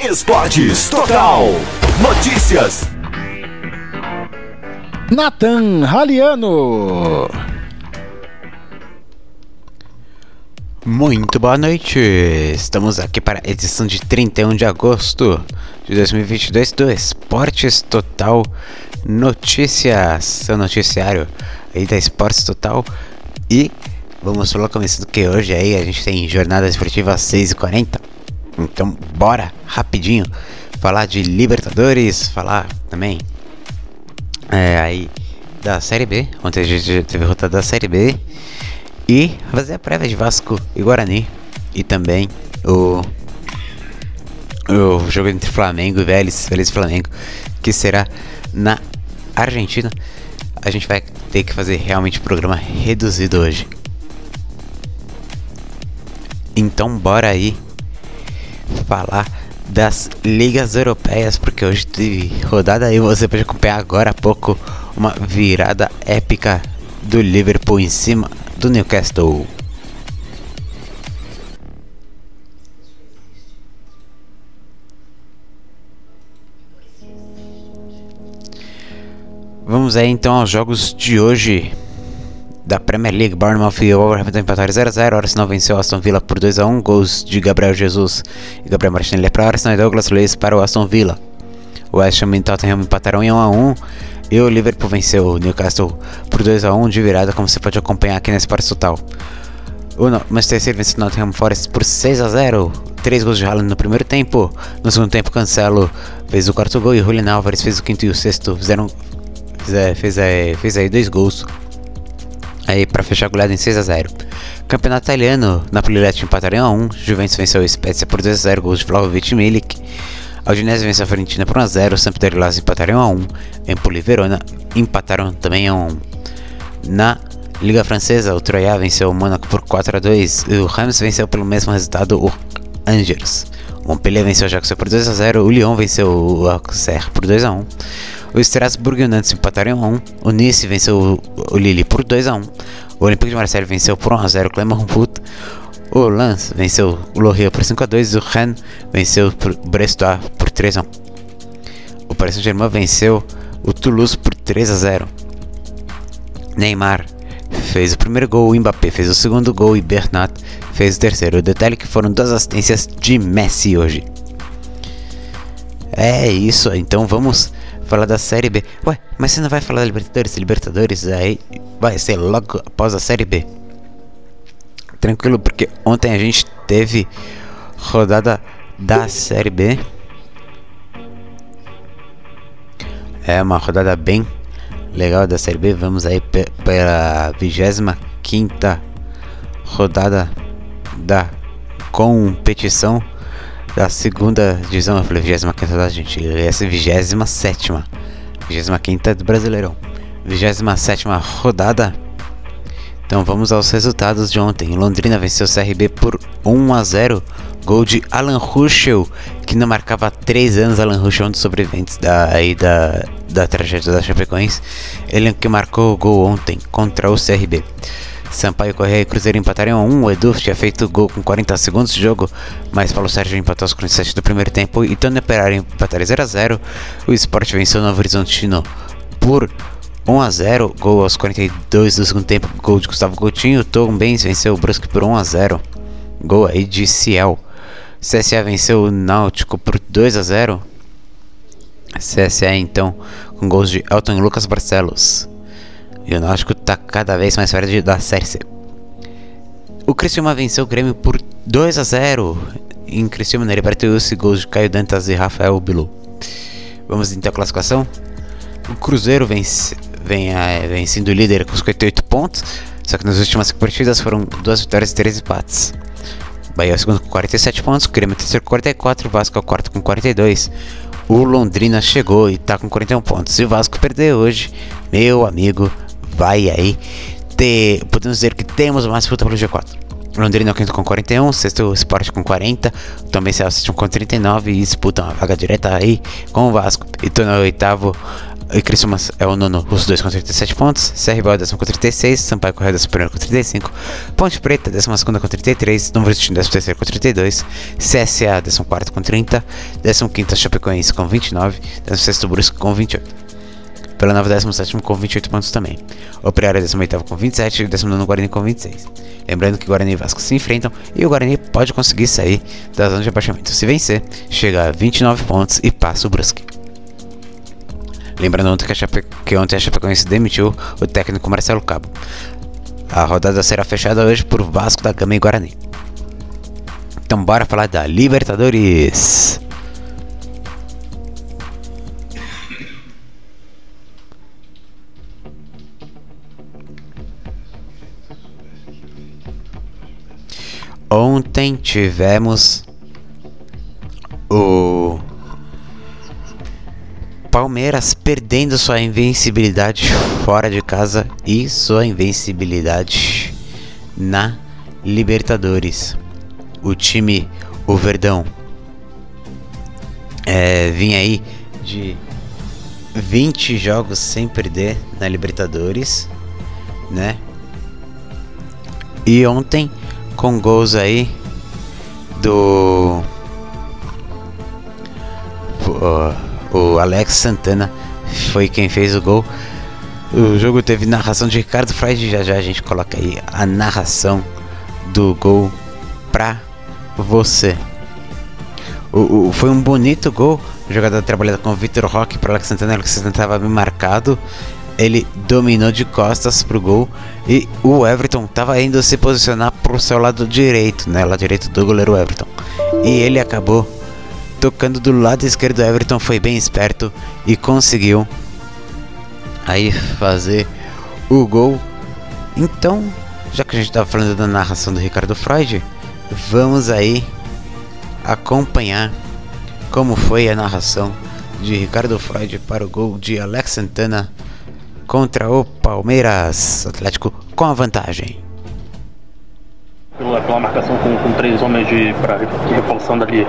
Esportes Total. Notícias. Nathan Raliano. Muito boa noite! Estamos aqui para a edição de 31 de agosto de 2022 do Esportes Total Notícias, seu noticiário aí da Esportes Total. E vamos falar começando que hoje aí a gente tem jornada esportiva às 6h40. Então bora rapidinho falar de Libertadores, falar também é, aí da Série B. Ontem a gente teve rodada da Série B e fazer a prévia de Vasco e Guarani. E também o, o jogo entre Flamengo e Vélez, Vélez e Flamengo, que será na Argentina. A gente vai ter que fazer realmente programa reduzido hoje. Então bora aí falar das ligas europeias, porque hoje teve rodada aí, você pode acompanhar agora há pouco uma virada épica do Liverpool em cima do Newcastle. Vamos aí então aos jogos de hoje da Premier League. Bournemouth e Wolverhampton empataram 0x0. Arsenal venceu Aston Villa por 2x1. Gols de Gabriel Jesus e Gabriel Martinelli para o Arsenal e Douglas Luiz para o Aston Villa. O West Ham e Tottenham empataram em 1x1. E o Liverpool venceu o Newcastle por 2x1 de virada, como você pode acompanhar aqui nesse Esporte Total. O Manchester City venceu o Nottingham Forest por 6x0. 3 gols de Haaland no primeiro tempo. No segundo tempo, Cancelo fez o quarto gol e Julian Alvarez fez o quinto e o sexto. Fizeram, fez, fez, fez aí dois gols aí para fechar a goleada em 6 a 0. Campeonato italiano, Napoli Lecce empataram 1 Juventus venceu o Spezia por 2 a 0, gols de Vlahovic e Milik. A Udinese venceu a Fiorentina por 1 a 0, Sampdoria e Lazio empataram a 1, Empoli e Verona empataram também a 1. Na Liga Francesa, o Troyes venceu o Monaco por 4 a 2 e o Reims venceu pelo mesmo resultado o Angers. Montpellier venceu o Ajax por 2 a 0, o Lyon venceu o Auxerre por 2 a 1. O Strasbourg e o Nantes empataram 1 a 1. O Nice venceu o, Lille por 2 a 1. O Olympique de Marseille venceu por 1 a 0 o Clermont Foot. O Lens venceu o Lorient por 5 a 2 e o Rennes venceu o Brestois por 3 a 1. O Paris Saint-Germain venceu o Toulouse por 3 a 0. Neymar fez o primeiro gol, o Mbappé fez o segundo gol e Bernat fez o terceiro. O detalhe é que foram duas assistências de Messi hoje. É isso, então vamos falar da Série B. Ué, mas você não vai falar da Libertadores? Libertadores aí vai ser logo após a Série B. Tranquilo, porque ontem a gente teve rodada da Série B. É uma rodada bem legal da Série B. Vamos aí pela 25 rodada da competição da segunda divisão. Eu falei 25 da gente. Essa é 27. 25 do Brasileirão. 27 rodada. Então vamos aos resultados de ontem. Londrina venceu o CRB por 1 a 0. Gol de Alan Ruschel, que não marcava há 3 anos. Alan Ruschel, um dos sobreviventes da, aí da, da tragédia da Chapecoense. Ele que marcou o gol ontem contra o CRB. Sampaio Correia e Cruzeiro empataram a 1. O Edu tinha feito gol com 40 segundos de jogo, mas Paulo Sérgio empatou aos 47 do primeiro tempo e Tony Operário empataram 0 a 0. O Sport venceu o Novo Horizontino por 1 a 0. Gol aos 42 do segundo tempo, gol de Gustavo Coutinho. Tom Benz venceu o Brusque por 1 a 0. Gol aí de Ciel. CSA venceu o Náutico por 2 a 0. CSA então com gols de Elton e Lucas Barcelos. E o Náutico está cada vez mais perto da Série C. O Criciúma venceu o Grêmio por 2 a 0 em Criciúma, na Libertadores, gols de Caio Dantas e Rafael Bilu. Vamos então à classificação. O Cruzeiro vence, vem, é, vem sendo líder com 58 pontos, só que nas últimas partidas foram duas vitórias e três empates. Bahia é o segundo com 47 pontos, Grêmio é o terceiro com 44, o Vasco é o quarto com 42. O Londrina chegou e está com 41 pontos. Se o Vasco perder hoje, meu amigo, vai aí ter, podemos dizer que temos mais disputa pelo G4. Londrina é o quinto com 41, sexto Sport com 40, também se assistem com 39 e disputam a vaga direta aí com o Vasco. E tô no oitavo e Criciúmas é o nono, os dois com 37 pontos. CRB é o décimo com 36. Sampaio Correia é o primeiro com 35. Ponte Preta, décima segunda com 33. Novo Destino, décimo terceiro com 32. CSA, décimo quarto com 30. Décimo quinto Chapecoense com 29. Décimo sexto Brusque com 28. Pela Nova, décimo sétimo com 28 pontos também. Operário, décimo oitavo com 27. E décimo nono Guarani com 26. Lembrando que Guarani e Vasco se enfrentam e o Guarani pode conseguir sair da zona de abaixamento. Se vencer, chega a 29 pontos e passa o Brusque. Lembrando ontem que, Chape... que ontem a Chapecoense demitiu o técnico Marcelo Cabo. A rodada será fechada hoje por Vasco da Gama e Guarani. Então bora falar da Libertadores. Ontem tivemos o Palmeiras perdendo sua invencibilidade fora de casa e sua invencibilidade na Libertadores. O time, o Verdão, é, vinha aí de 20 jogos sem perder na Libertadores, né? E ontem, com gols aí do. Uh, o Alex Santana foi quem fez o gol. O jogo teve narração de Ricardo Freud. Já já a gente coloca aí a narração do gol pra você. O, o, foi um bonito gol. Jogada trabalhada com o Vitor Roque para Alex Santana. Alex Santana estava bem marcado. Ele dominou de costas pro gol. E o Everton estava indo se posicionar pro seu lado direito, né? Lado direito do goleiro Everton. E ele acabou tocando do lado esquerdo, Everton foi bem esperto e conseguiu aí fazer o gol. Então, já que a gente estava falando da narração do Ricardo Freud, vamos aí acompanhar como foi a narração de Ricardo Freud para o gol de Alex Santana contra o Palmeiras Atlético com a vantagem pela, pela marcação com, com, três homens de, para reforçando ali.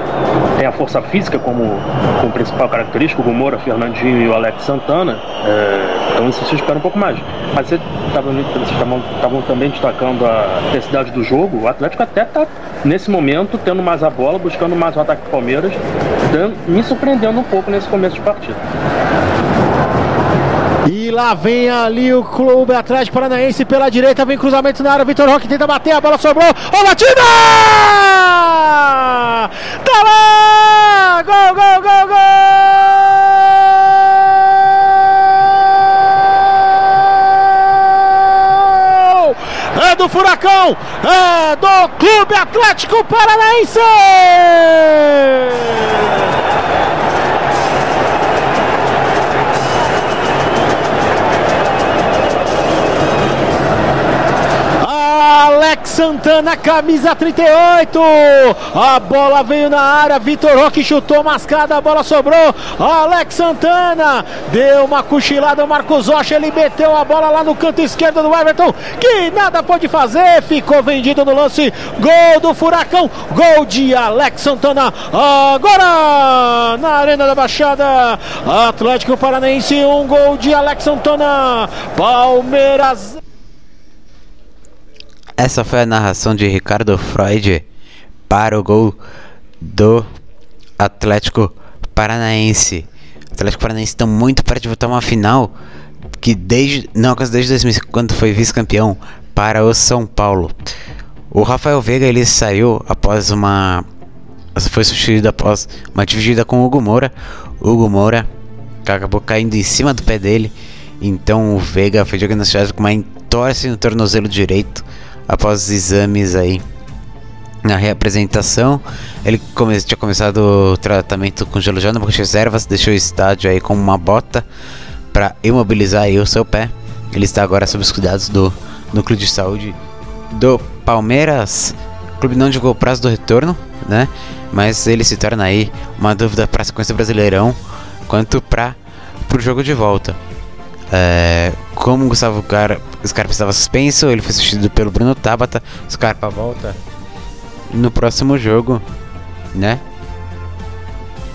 Tem a força física como, como principal característica, o Moura, Fernandinho e o Alex Santana. É, então isso se espera um pouco mais. Mas você estavam também destacando a intensidade do jogo. O Atlético até está, nesse momento, tendo mais a bola, buscando mais o ataque do Palmeiras, dando, me surpreendendo um pouco nesse começo de partida. E lá vem ali o Clube Atlético Paranaense pela direita, vem cruzamento na área, Vitor Roque tenta bater, a bola sobrou, ó batida! Tá lá! Gol, gol, gol, gol! É do Furacão, é do Clube Atlético Paranaense! Santana, camisa 38. A bola veio na área. Vitor Roque chutou mascada. A bola sobrou. Alex Santana deu uma cochilada. Marcos Rocha. Ele meteu a bola lá no canto esquerdo do Everton. Que nada pode fazer. Ficou vendido no lance. Gol do Furacão. Gol de Alex Santana. Agora na Arena da Baixada. Atlético Paranaense. Um gol de Alex Santana. Palmeiras. Essa foi a narração de Ricardo Freud para o gol do Atlético Paranaense. O Atlético Paranaense está muito perto de voltar uma final que desde não desde 2005 quando foi vice-campeão para o São Paulo. O Rafael Veiga ele saiu após uma foi substituído após uma dividida com o Hugo Moura. O Hugo Moura acabou caindo em cima do pé dele. Então o Veiga foi diagnosticado com uma entorse no tornozelo direito após exames aí na reapresentação. Ele come tinha começado o tratamento com gelo já nas reservas, deixou o estádio aí com uma bota para imobilizar aí o seu pé. Ele está agora sob os cuidados do núcleo de saúde do Palmeiras. O clube não divulgou o prazo do retorno, né? Mas ele se torna aí uma dúvida para a sequência brasileirão quanto para o jogo de volta. É, como o Gustavo Scarpa, Scarpa estava suspenso, ele foi substituído pelo Bruno Tabata. Scarpa volta no próximo jogo, né?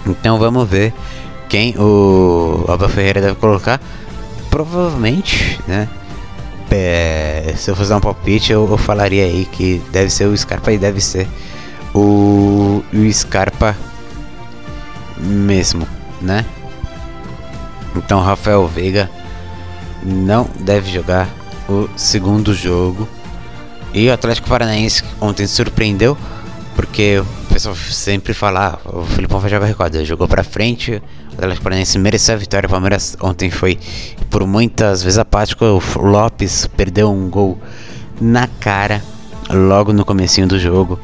Então vamos ver quem o Abel Ferreira deve colocar. Provavelmente, né? É, se eu fosse um palpite, eu, eu, falaria aí que deve ser o Scarpa e deve ser o, o Scarpa mesmo, né? Então Rafael Veiga não deve jogar o segundo jogo. E o Atlético Paranaense ontem surpreendeu, porque o pessoal sempre fala, ah, o Filipão vai jogar recuado, jogou pra frente, o Atlético Paranaense mereceu a vitória, o Palmeiras ontem foi por muitas vezes apático, o Lopes perdeu um gol na cara logo no comecinho do jogo.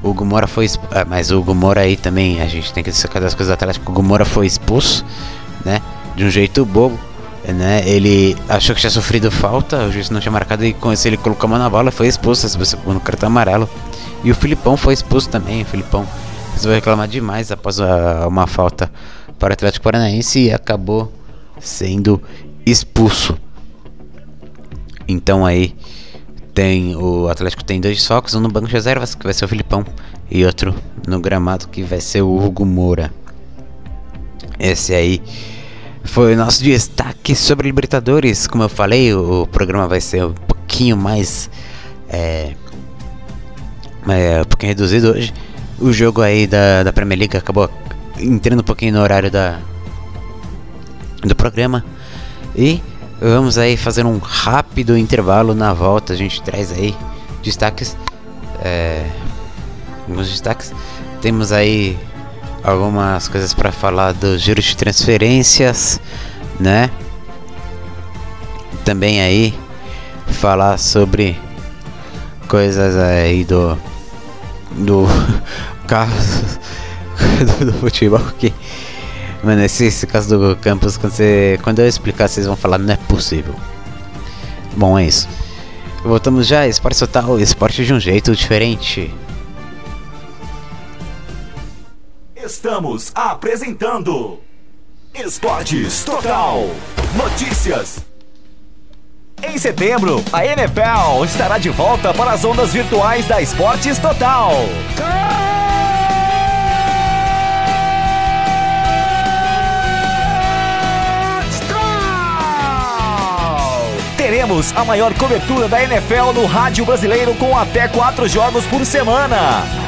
O Hugo Moura foi ah, mas o Hugo Moura aí também, a gente tem que destacar das coisas do Atlético, o Hugo Moura foi expulso, né, de um jeito bobo né? Ele achou que tinha sofrido falta, o juiz não tinha marcado e com isso ele colocou a mão na bola, foi expulso, no cartão amarelo. E o Filipão foi expulso também, o Filipão resolveu reclamar demais após a, uma falta para o Atlético Paranaense e acabou sendo expulso. Então aí tem o Atlético tem dois focos, um no banco de reservas que vai ser o Filipão e outro no gramado que vai ser o Hugo Moura. Esse aí foi o nosso destaque sobre Libertadores. Como eu falei, o, programa vai ser um pouquinho mais. É, é, um pouquinho reduzido hoje. O jogo aí da, da Premier League acabou entrando um pouquinho no horário da, do programa. E vamos aí fazer um rápido intervalo na volta. A gente traz aí destaques. É, alguns destaques. Temos aí algumas coisas para falar do giro de transferências, né? Também aí falar sobre coisas aí do do caso do, do, futebol que mano esse, esse caso do campus quando você quando eu explicar vocês vão falar não é possível. Bom é isso. Voltamos já esporte total esporte de um jeito diferente Estamos apresentando Esportes Total. Notícias. Em setembro, a NFL estará de volta para as ondas virtuais da Esportes Total. Teremos a maior cobertura da NFL no rádio brasileiro com até quatro jogos por semana.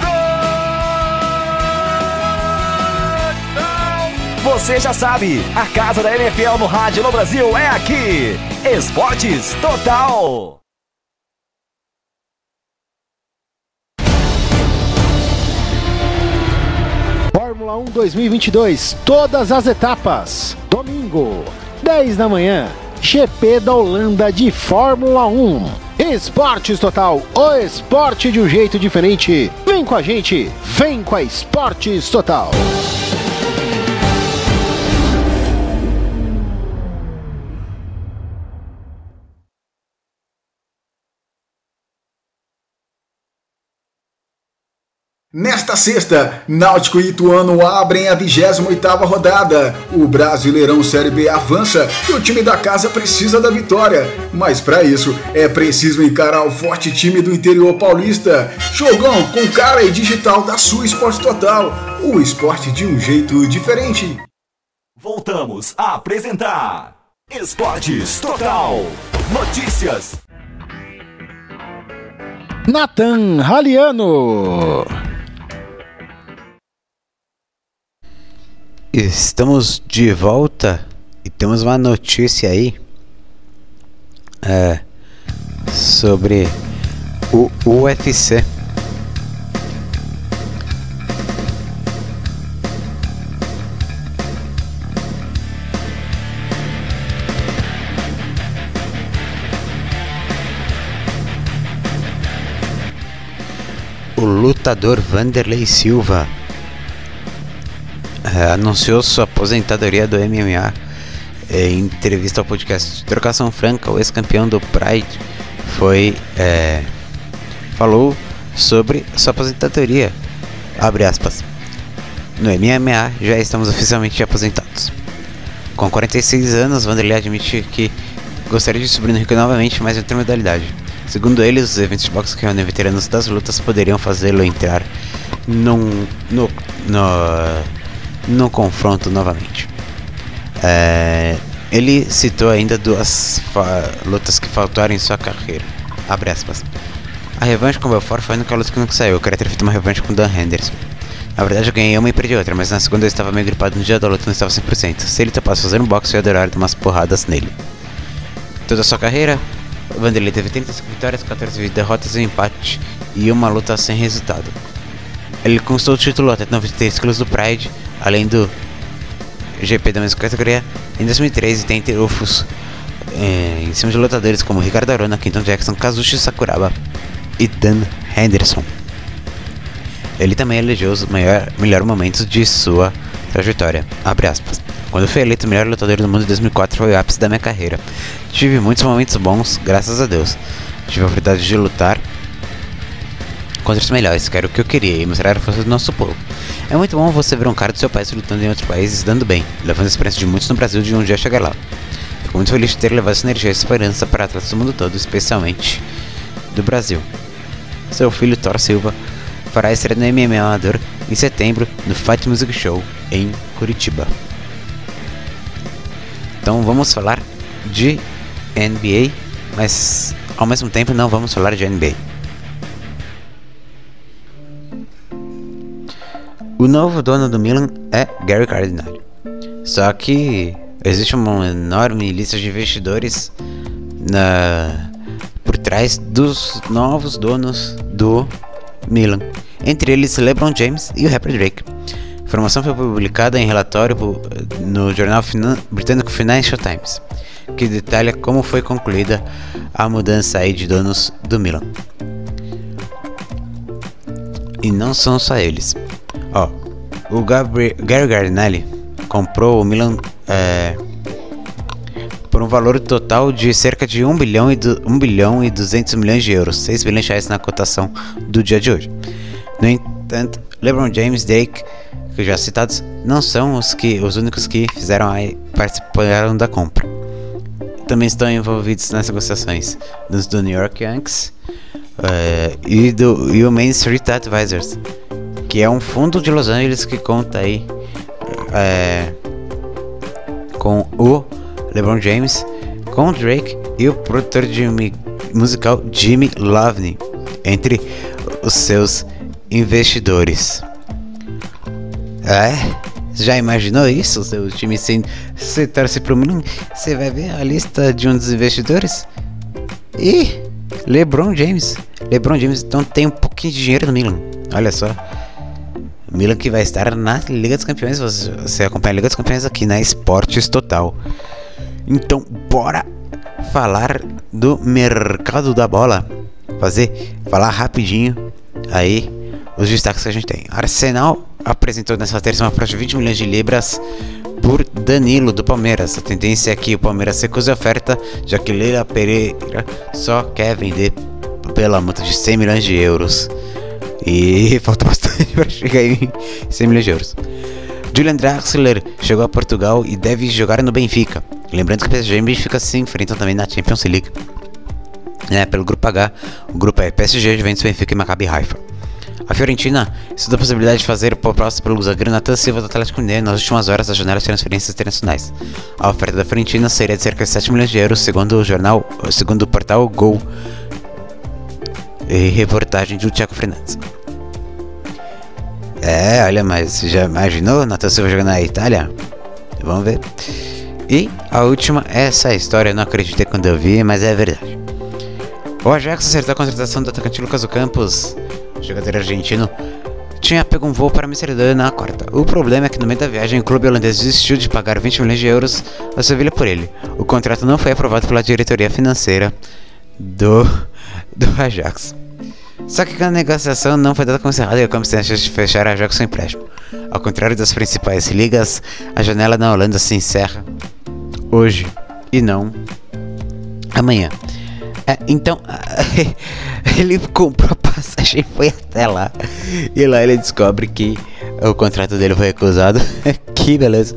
Você já sabe, a casa da NFL no rádio no Brasil é aqui. Esportes Total. Fórmula 1 2022, todas as etapas. Domingo, 10 da manhã, GP da Holanda de Fórmula 1. Esportes Total, o esporte de um jeito diferente. Vem com a gente, vem com a Esportes Total. Nesta sexta, Náutico e Ituano abrem a 28ª rodada. O Brasileirão Série B avança e o time da casa precisa da vitória. Mas para isso, é preciso encarar o forte time do interior paulista. Jogão com cara e digital da sua Esporte Total. O esporte de um jeito diferente. Voltamos a apresentar Esportes Total. Notícias. Nathan Raliano. Estamos de volta e temos uma notícia aí é, sobre o UFC. O lutador Vanderlei Silva anunciou sua aposentadoria do MMA em entrevista ao podcast Trocação Franca, o ex-campeão do Pride foi é, falou sobre sua aposentadoria. Abre aspas. No MMA já estamos oficialmente aposentados. Com 46 anos, Vanderlei admite que gostaria de subir no ringue novamente, mas em outra modalidade. Segundo eles, os eventos de boxe que reúnem veteranos das lutas poderiam fazê-lo entrar num, no, no, no confronto novamente. É, ele citou ainda duas lutas que faltaram em sua carreira. Abre aspas. A revanche com o Belfort foi a única luta que nunca saiu. Eu queria ter feito uma revanche com o Dan Henderson. Na verdade eu ganhei uma e perdi outra, mas na segunda eu estava meio gripado no dia da luta não estava 100%. Se ele topasse fazer um boxe, eu ia adorar dar umas porradas nele. Toda a sua carreira, Vanderlei teve 35 vitórias, 14 derrotas e um empate e uma luta sem resultado. Ele conquistou o título até 93 quilos do Pride, além do GP da mesma categoria em 2013 tem trunfos é, em cima de lutadores como Ricardo Arona, Kenton Jackson, Kazushi Sakuraba e Dan Henderson. Ele também elegeu os maior, melhores momentos de sua trajetória. Quando fui eleito melhor lutador do mundo em 2004 foi o ápice da minha carreira. Tive muitos momentos bons, graças a Deus. Tive a oportunidade de lutar melhores, que era o que eu queria, e mostrar a força do nosso povo. É muito bom você ver um cara do seu país lutando em outros países dando bem, levando a experiência de muitos no Brasil de um dia chegar lá. Fico muito feliz de ter levado essa energia e esperança para atletas do mundo todo, especialmente do Brasil. Seu filho Thor Silva fará estreia no MMA Amador em setembro no Fight Music Show em Curitiba. Então vamos falar de NBA, mas ao mesmo tempo não vamos falar de NBA. O novo dono do Milan é Gary Cardinale. Só que existe uma enorme lista de investidores na, por trás dos novos donos do Milan. Entre eles LeBron James e o rapper Drake. A informação foi publicada em relatório no jornal britânico Financial Times, que detalha como foi concluída a mudança de donos do Milan. E não são só eles. O Gary Gardinelli comprou o Milan é, por um valor total de cerca de 1 bilhão, e 1 bilhão e 200 milhões de euros, 6 bilhões de reais na cotação do dia de hoje. No entanto, LeBron James Drake, que já citados, não são os, que, os únicos que fizeram a, participaram da compra. Também estão envolvidos nas negociações dos do New York Yankees uh, e, do, e o Main Street Advisors, que é um fundo de Los Angeles que conta aí é, com o LeBron James, com o Drake e o produtor de musical Jimmy Lovney entre os seus investidores. É? Já imaginou isso? Seu time sem se torce pro Milan, você vai ver a lista de um dos investidores? E LeBron James. LeBron James então tem um pouquinho de dinheiro no Milan. Olha só. Milan que vai estar na Liga dos Campeões. Você acompanha a Liga dos Campeões aqui na Esportes Total. Então, bora falar do mercado da bola. Fazer, falar rapidinho aí os destaques que a gente tem. Arsenal apresentou nessa terça uma proposta de 20 milhões de libras por Danilo do Palmeiras. A tendência é que o Palmeiras recuse a oferta, já que Leila Pereira só quer vender pela multa de 100 milhões de euros. E falta bastante para chegar em 100 milhões de euros. Julian Draxler chegou a Portugal e deve jogar no Benfica. Lembrando que o PSG e o Benfica se enfrentam também na Champions League. É, pelo grupo H, o grupo é PSG, Juventus, Benfica e Maccabi Haifa. A Fiorentina estuda a possibilidade de fazer proposta pelo zagueiro Natan Silva do Atlético Mineiro nas últimas horas da janela de transferências internacionais. A oferta da Fiorentina seria de cerca de 7 milhões de euros, segundo o jornal, segundo o portal Gol e reportagem do Thiago Fernandes. É, olha, mas já imaginou Natan Silva jogando na Itália? Vamos ver. E a última, essa história eu não acreditei quando eu vi, mas é verdade. O Ajax acertou a contratação do atacante Lucas Campos, jogador argentino, tinha pego um voo para Amsterdã na quarta. O problema é que no meio da viagem o clube holandês desistiu de pagar 20 milhões de euros a Sevilha por ele. O contrato não foi aprovado pela diretoria financeira do, do Ajax. Só que a negociação não foi dada como encerrada e o a chance de fechar a jogo sem empréstimo. Ao contrário das principais ligas, a janela na Holanda se encerra hoje e não amanhã. É, então, ele comprou a passagem foi até lá. E lá ele descobre que o contrato dele foi recusado. que beleza.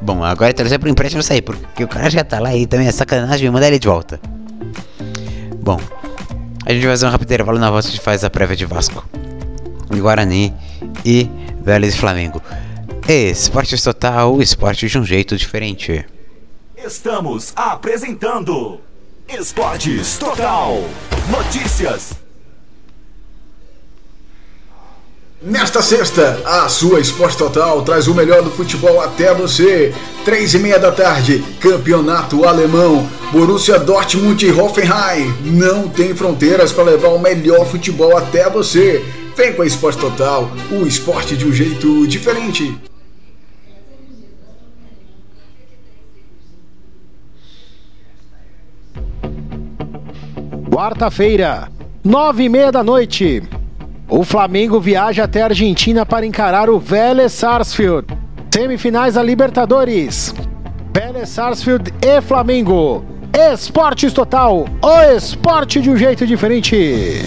Bom, agora é torcer pro empréstimo sair, porque o cara já tá lá e também é sacanagem mandar ele de volta. Bom, a gente vai fazer um rápido intervalo na volta a gente faz a prévia de Vasco, Guarani e Vélez e Flamengo. Esporte Total, esporte de um jeito diferente. Estamos apresentando Esportes Total. Notícias. Nesta sexta, a sua Esporte Total traz o melhor do futebol até você. Três e meia da tarde, Campeonato Alemão. Borussia Dortmund e Hoffenheim. Não tem fronteiras para levar o melhor futebol até você. Vem com a Esporte Total, o esporte de um jeito diferente. Quarta-feira, nove e meia da noite. O Flamengo viaja até a Argentina para encarar o Vélez Sarsfield. Semifinais da Libertadores. Vélez Sarsfield e Flamengo. Esportes Total, o esporte de um jeito diferente.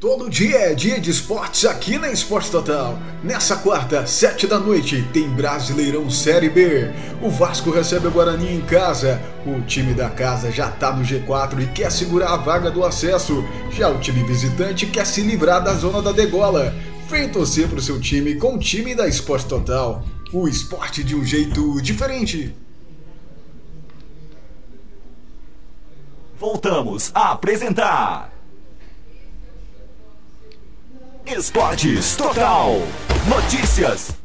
Todo dia é dia de esportes aqui na Esporte Total. Nessa quarta, sete da noite, tem Brasileirão Série B. O Vasco recebe o Guarani em casa. O time da casa já tá no G4 e quer segurar a vaga do acesso. Já o time visitante quer se livrar da zona da degola. Vem torcer pro seu time com o time da Esporte Total. O esporte de um jeito diferente. Voltamos a apresentar Esportes Total. Notícias.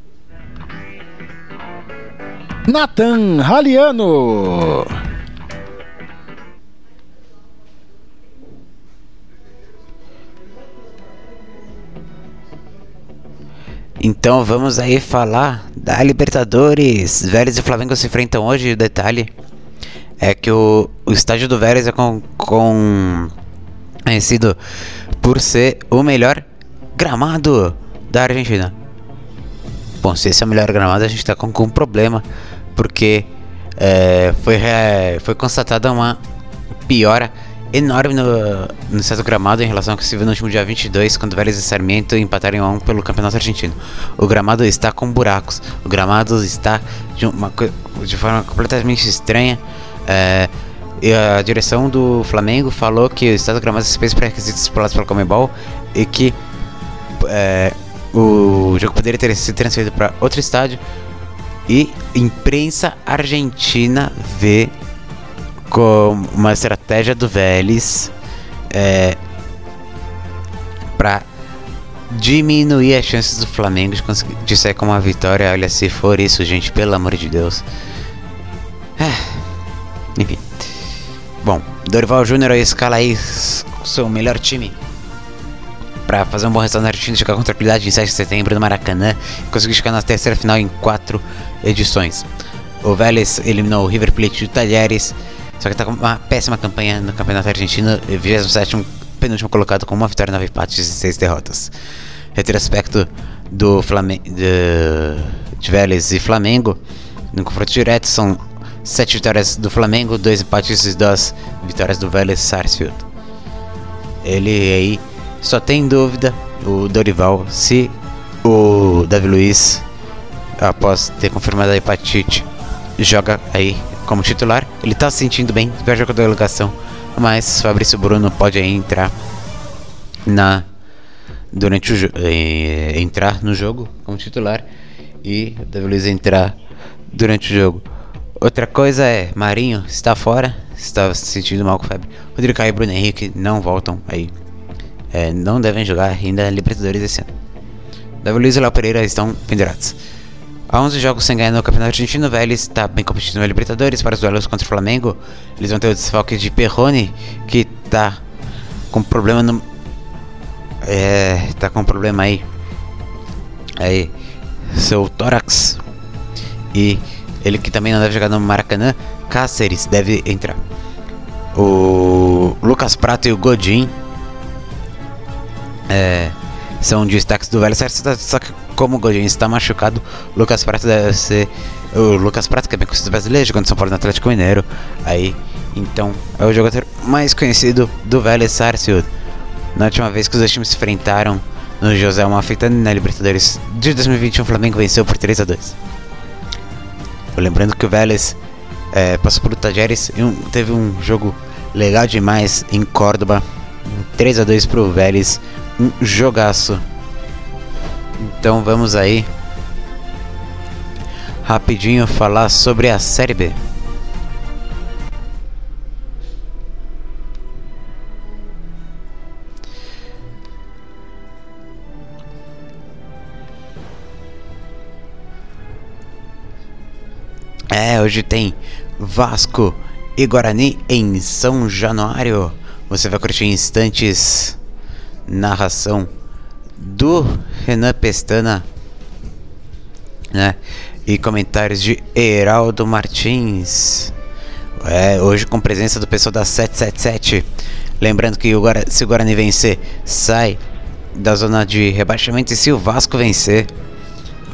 Nathan Raliano. Então vamos aí falar da Libertadores. Vélez e Flamengo se enfrentam hoje. O detalhe é que o, o estádio do Vélez é com, com conhecido por ser o melhor gramado da Argentina. Bom, se esse é o melhor gramado, a gente está com, um problema, porque é, foi, é, foi constatada uma piora enorme no, no gramado em relação ao que se viu no último dia 22, quando Vélez e Sarmiento empataram em 1 pelo Campeonato Argentino. O gramado está com buracos, o gramado está de, uma, de forma completamente estranha. É, e a direção do Flamengo falou que o estado do gramado fez pré-requisitos estipulados pela Comebol e que é, o jogo poderia ter sido transferido para outro estádio e imprensa argentina vê como uma estratégia do Vélez é, para diminuir as chances do Flamengo de, conseguir, de sair com uma vitória. Olha, se for isso, gente, pelo amor de Deus. É, enfim. Bom, Dorival Júnior escala aí seu melhor time para fazer um bom resultado na Argentina, chegar com tranquilidade em 7 de setembro no Maracanã e conseguir chegar na terceira final em quatro edições. O Vélez eliminou o River Plate do Talheres, só que está com uma péssima campanha no Campeonato Argentino, 27 penúltimo colocado com uma vitória, nove empates e seis derrotas. Retrospecto do Flamengo de, Vélez e Flamengo no confronto direto são sete vitórias do Flamengo, dois empates e duas vitórias do Vélez Sarsfield. Ele aí só tem dúvida o Dorival se o Davi Luiz, após ter confirmado a hepatite, joga aí como titular. Ele tá se sentindo bem, vai jogar com a delegação, mas Fabrício Bruno pode entrar na durante o eh, entrar no jogo como titular e o Davi Luiz entrar durante o jogo. Outra coisa é Marinho está fora, está se sentindo mal com febre. Rodrigo Caio e Bruno Henrique não voltam aí é, não devem jogar ainda Libertadores esse ano. Davi Luiz e Léo Pereira estão pendurados. Há 11 jogos sem ganhar no Campeonato Argentino, o Vélez está bem competindo na Libertadores para os duelos contra o Flamengo. Eles vão ter o desfalque de Perrone, que está com problema no. É. tá com problema aí. Aí. Seu tórax. E ele que também não deve jogar no Maracanã. Cáceres deve entrar. O Lucas Prato e o Godin é, são destaques do Velho certo, só que como o Godinho está machucado, Lucas Prato deve ser o Lucas Prato, que é bem conhecido brasileiro, jogando São Paulo no Atlético Mineiro. Aí, então, é o jogador mais conhecido do Velho Sarsfield. Na última vez que os dois times se enfrentaram no José Malfitani na Libertadores de 2021 o Flamengo venceu por 3 a 2 Lembrando que o Vélez é, passou por Tajeres e um, teve um jogo legal demais em Córdoba. 3 a 2 pro Vélez, um jogaço. Então vamos aí rapidinho falar sobre a Série B. É, hoje tem Vasco e Guarani em São Januário. Você vai curtir instantes narração do Renan Pestana, né? E comentários de Heraldo Martins. É, hoje com presença do pessoal da 777. Lembrando que se o Guarani vencer, sai da zona de rebaixamento. E se o Vasco vencer,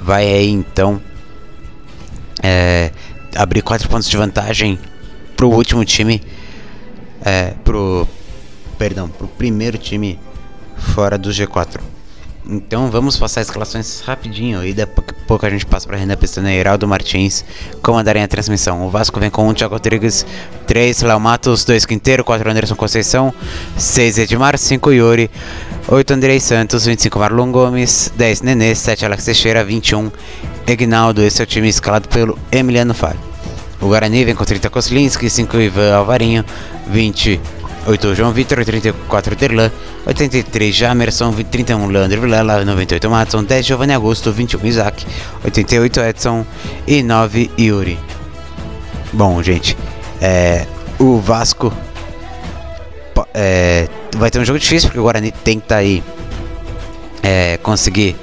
vai aí então é, abrir 4 pontos de vantagem pro último time. É, pro. Perdão, pro primeiro time fora do G4. Então vamos passar as escalações rapidinho e daqui a pouco a gente passa para Renan Pestana e Heraldo Martins comandarem a transmissão. O Vasco vem com 1 um Thiago Rodrigues, 3 Léo Matos, 2 Quinteiro, 4 Anderson Conceição, 6 Edmar, 5 Yuri, 8 Andrei Santos, 25 Marlon Gomes, 10 Nenê, 7 Alex Teixeira, 21 Egnaldo. Esse é o time escalado pelo Emiliano Faro. O Guarani vem com 30 Koslinski, 5 Ivan Alvarinho, 28 João Vitor, 34 Derlan, 83 Jamerson, 31 Leandro Vilela, 98 Matson, 10 Giovanni Augusto, 21 Isaac, 88 Edson e 9 Yuri. Bom, gente, é, o Vasco é, vai ter um jogo difícil porque o Guarani tenta aí é, conseguir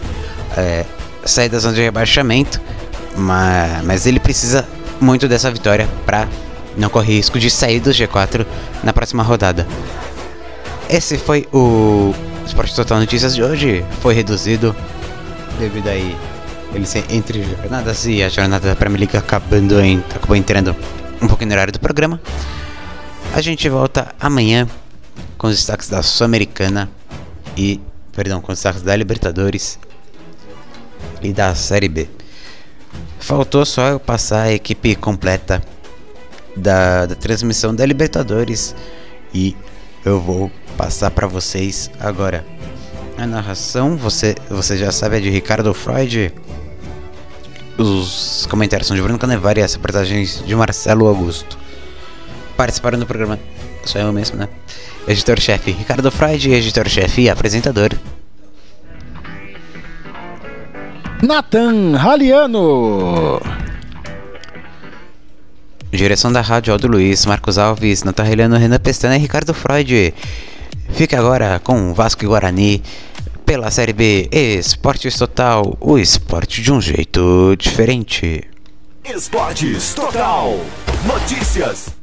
é, sair da zona de rebaixamento, mas, mas ele precisa muito dessa vitória para não correr risco de sair do G4 na próxima rodada. Esse foi o Esporte Total Notícias de hoje. Foi reduzido devido aí ele ser entre jornadas e a jornada da Premier League acabando em, acabou entrando um pouquinho no horário do programa. A gente volta amanhã com os destaques da Sul-Americana e, perdão, com os destaques da Libertadores e da Série B. Faltou só eu passar a equipe completa da, da transmissão da Libertadores e eu vou passar para vocês agora. A narração, você, você já sabe, é de Ricardo Freud. Os comentários são de Bruno Canevari e as reportagens de Marcelo Augusto. Participaram do programa, só eu mesmo, né? Editor-chefe Ricardo Freud, editor-chefe e apresentador Nathan Raliano. Direção da rádio Aldo Luiz, Marcos Alves, Nathan Raliano, Renan Pestana e Ricardo Freud. Fique agora com Vasco e Guarani pela Série B Esportes Total, o esporte de um jeito diferente. Esportes Total. Notícias.